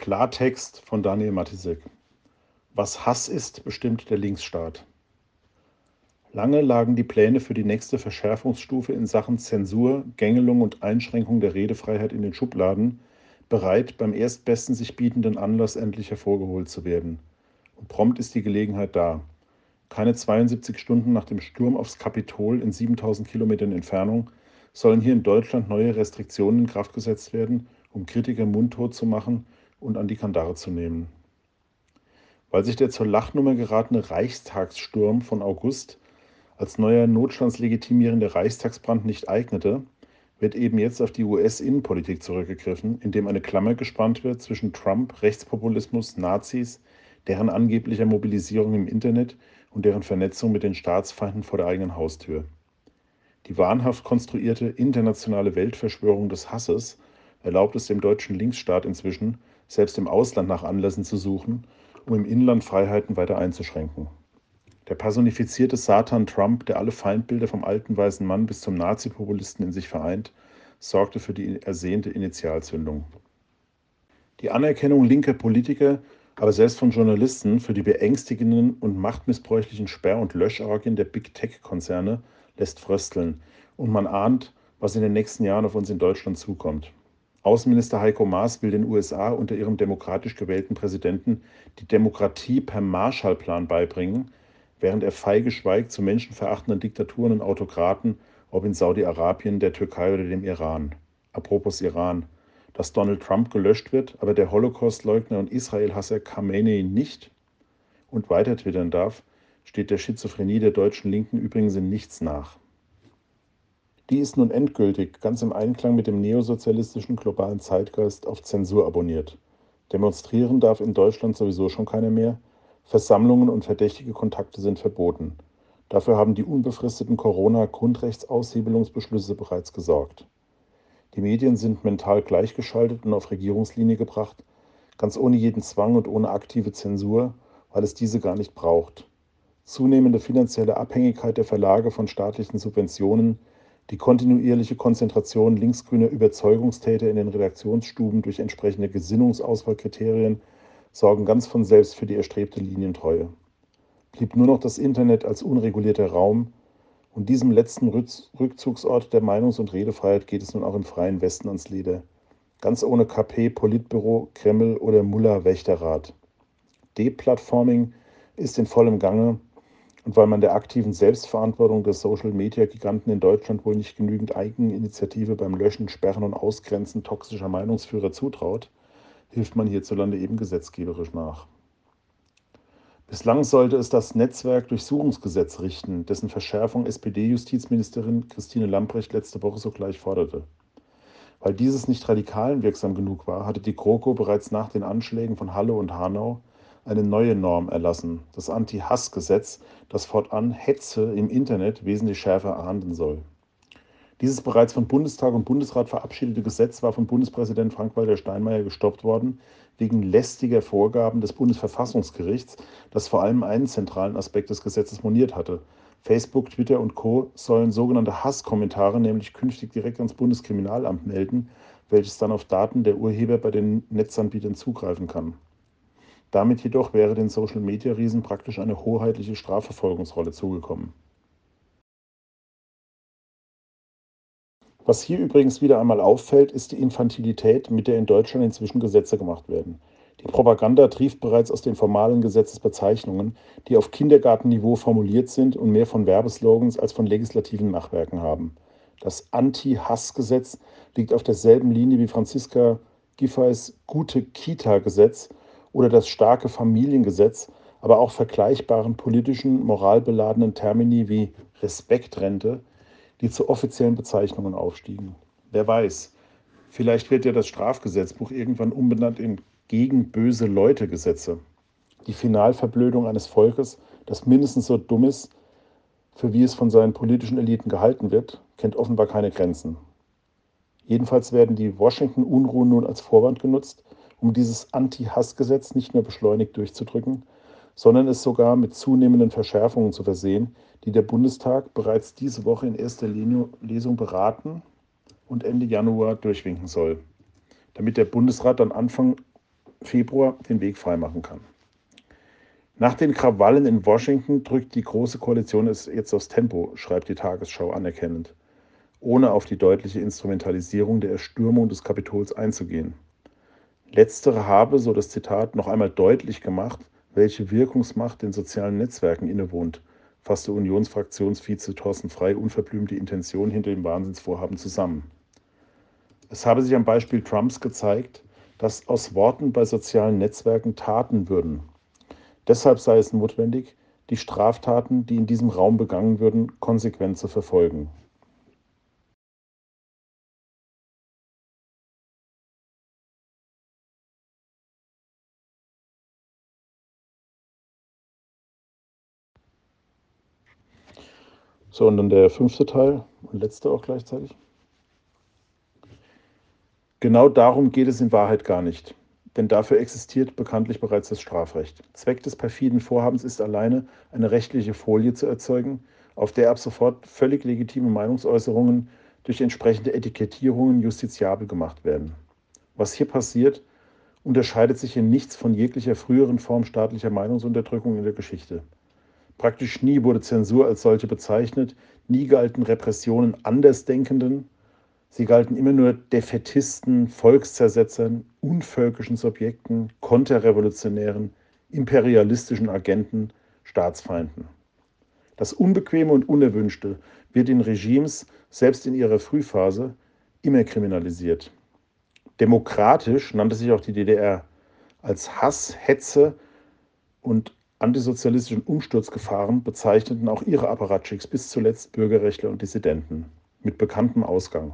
Klartext von Daniel Matisek. Was Hass ist, bestimmt der Linksstaat. Lange lagen die Pläne für die nächste Verschärfungsstufe in Sachen Zensur, Gängelung und Einschränkung der Redefreiheit in den Schubladen, bereit, beim erstbesten sich bietenden Anlass endlich hervorgeholt zu werden. Und prompt ist die Gelegenheit da. Keine 72 Stunden nach dem Sturm aufs Kapitol in 7000 Kilometern Entfernung sollen hier in Deutschland neue Restriktionen in Kraft gesetzt werden, um Kritiker mundtot zu machen und an die Kandare zu nehmen. Weil sich der zur Lachnummer geratene Reichstagssturm von August als neuer notstandslegitimierender Reichstagsbrand nicht eignete, wird eben jetzt auf die US-Innenpolitik zurückgegriffen, indem eine Klammer gespannt wird zwischen Trump, Rechtspopulismus, Nazis, deren angeblicher Mobilisierung im Internet und deren Vernetzung mit den Staatsfeinden vor der eigenen Haustür. Die wahnhaft konstruierte internationale Weltverschwörung des Hasses erlaubt es dem deutschen Linksstaat inzwischen, selbst im Ausland nach Anlässen zu suchen, um im Inland Freiheiten weiter einzuschränken. Der personifizierte Satan Trump, der alle Feindbilder vom alten weißen Mann bis zum Nazi-Populisten in sich vereint, sorgte für die ersehnte Initialzündung. Die Anerkennung linker Politiker, aber selbst von Journalisten für die beängstigenden und machtmissbräuchlichen Sperr- und Löschorgien der Big Tech-Konzerne lässt frösteln und man ahnt, was in den nächsten Jahren auf uns in Deutschland zukommt. Außenminister Heiko Maas will den USA unter ihrem demokratisch gewählten Präsidenten die Demokratie per Marshallplan beibringen, während er feige schweigt zu menschenverachtenden Diktaturen und Autokraten, ob in Saudi-Arabien, der Türkei oder dem Iran. Apropos Iran. Dass Donald Trump gelöscht wird, aber der Holocaust-Leugner und Israel-Hasser Khamenei nicht und weiter twittern darf, steht der Schizophrenie der deutschen Linken übrigens in nichts nach. Die ist nun endgültig, ganz im Einklang mit dem neosozialistischen globalen Zeitgeist, auf Zensur abonniert. Demonstrieren darf in Deutschland sowieso schon keiner mehr. Versammlungen und verdächtige Kontakte sind verboten. Dafür haben die unbefristeten Corona-Grundrechtsaushebelungsbeschlüsse bereits gesorgt. Die Medien sind mental gleichgeschaltet und auf Regierungslinie gebracht, ganz ohne jeden Zwang und ohne aktive Zensur, weil es diese gar nicht braucht. Zunehmende finanzielle Abhängigkeit der Verlage von staatlichen Subventionen die kontinuierliche Konzentration linksgrüner Überzeugungstäter in den Redaktionsstuben durch entsprechende Gesinnungsauswahlkriterien sorgen ganz von selbst für die erstrebte Linientreue. Blieb nur noch das Internet als unregulierter Raum, und diesem letzten Rückzugsort der Meinungs- und Redefreiheit geht es nun auch im freien Westen ans Leder. Ganz ohne KP, Politbüro, Kreml oder Muller-Wächterrat. Deplatforming ist in vollem Gange und weil man der aktiven Selbstverantwortung der Social-Media-Giganten in Deutschland wohl nicht genügend Eigeninitiative beim Löschen, Sperren und Ausgrenzen toxischer Meinungsführer zutraut, hilft man hierzulande eben gesetzgeberisch nach. Bislang sollte es das Netzwerkdurchsuchungsgesetz richten, dessen Verschärfung SPD-Justizministerin Christine Lamprecht letzte Woche sogleich forderte. Weil dieses nicht radikalenwirksam genug war, hatte die GroKo bereits nach den Anschlägen von Halle und Hanau eine neue Norm erlassen, das Anti-Hass-Gesetz, das fortan Hetze im Internet wesentlich schärfer ahnden soll. Dieses bereits von Bundestag und Bundesrat verabschiedete Gesetz war von Bundespräsident Frank-Walter Steinmeier gestoppt worden, wegen lästiger Vorgaben des Bundesverfassungsgerichts, das vor allem einen zentralen Aspekt des Gesetzes moniert hatte. Facebook, Twitter und Co. sollen sogenannte Hasskommentare nämlich künftig direkt ans Bundeskriminalamt melden, welches dann auf Daten der Urheber bei den Netzanbietern zugreifen kann. Damit jedoch wäre den Social-Media-Riesen praktisch eine hoheitliche Strafverfolgungsrolle zugekommen. Was hier übrigens wieder einmal auffällt, ist die Infantilität, mit der in Deutschland inzwischen Gesetze gemacht werden. Die Propaganda trieft bereits aus den formalen Gesetzesbezeichnungen, die auf Kindergartenniveau formuliert sind und mehr von Werbeslogans als von legislativen Machwerken haben. Das Anti-Hass-Gesetz liegt auf derselben Linie wie Franziska Giffey's Gute-Kita-Gesetz oder das starke Familiengesetz, aber auch vergleichbaren politischen, moralbeladenen Termini wie Respektrente, die zu offiziellen Bezeichnungen aufstiegen. Wer weiß, vielleicht wird ja das Strafgesetzbuch irgendwann umbenannt in gegen böse Leute Gesetze. Die Finalverblödung eines Volkes, das mindestens so dumm ist, für wie es von seinen politischen Eliten gehalten wird, kennt offenbar keine Grenzen. Jedenfalls werden die Washington-Unruhen nun als Vorwand genutzt, um dieses Anti-Hass-Gesetz nicht nur beschleunigt durchzudrücken, sondern es sogar mit zunehmenden Verschärfungen zu versehen, die der Bundestag bereits diese Woche in erster Lesung beraten und Ende Januar durchwinken soll, damit der Bundesrat dann Anfang Februar den Weg freimachen kann. Nach den Krawallen in Washington drückt die Große Koalition es jetzt aufs Tempo, schreibt die Tagesschau anerkennend, ohne auf die deutliche Instrumentalisierung der Erstürmung des Kapitols einzugehen. Letztere habe, so das Zitat, noch einmal deutlich gemacht, welche Wirkungsmacht den sozialen Netzwerken innewohnt, fasste Unionsfraktionsvize Thorsten Frey unverblümt die Intention hinter dem Wahnsinnsvorhaben zusammen. Es habe sich am Beispiel Trumps gezeigt, dass aus Worten bei sozialen Netzwerken Taten würden. Deshalb sei es notwendig, die Straftaten, die in diesem Raum begangen würden, konsequent zu verfolgen. So, und dann der fünfte Teil und letzte auch gleichzeitig. Genau darum geht es in Wahrheit gar nicht, denn dafür existiert bekanntlich bereits das Strafrecht. Zweck des perfiden Vorhabens ist alleine, eine rechtliche Folie zu erzeugen, auf der ab sofort völlig legitime Meinungsäußerungen durch entsprechende Etikettierungen justiziabel gemacht werden. Was hier passiert, unterscheidet sich in nichts von jeglicher früheren Form staatlicher Meinungsunterdrückung in der Geschichte. Praktisch nie wurde Zensur als solche bezeichnet, nie galten Repressionen Andersdenkenden, sie galten immer nur Defetisten, Volkszersetzern, unvölkischen Subjekten, konterrevolutionären, imperialistischen Agenten, Staatsfeinden. Das Unbequeme und Unerwünschte wird in Regimes, selbst in ihrer Frühphase, immer kriminalisiert. Demokratisch nannte sich auch die DDR. Als Hass, Hetze und antisozialistischen Umsturzgefahren bezeichneten auch ihre Apparatschicks bis zuletzt Bürgerrechtler und Dissidenten, mit bekanntem Ausgang